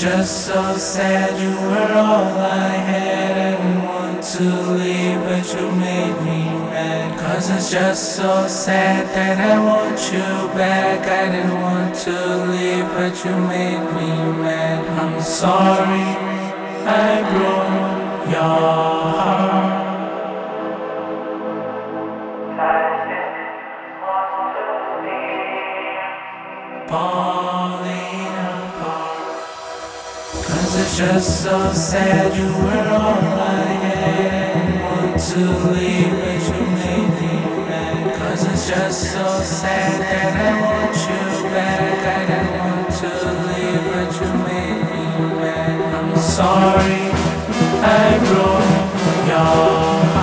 just so sad you were all I had. Didn't want to leave, but you made me mad. Cause it's just so sad that I want you back. I didn't want to leave, but you made me mad. I'm sorry, I broke your heart. Just so sad you were all I had. Want to leave, but you made me mad. Cause it's just so sad that I want you back. I didn't want to leave, but you made me mad. I'm sorry, I broke your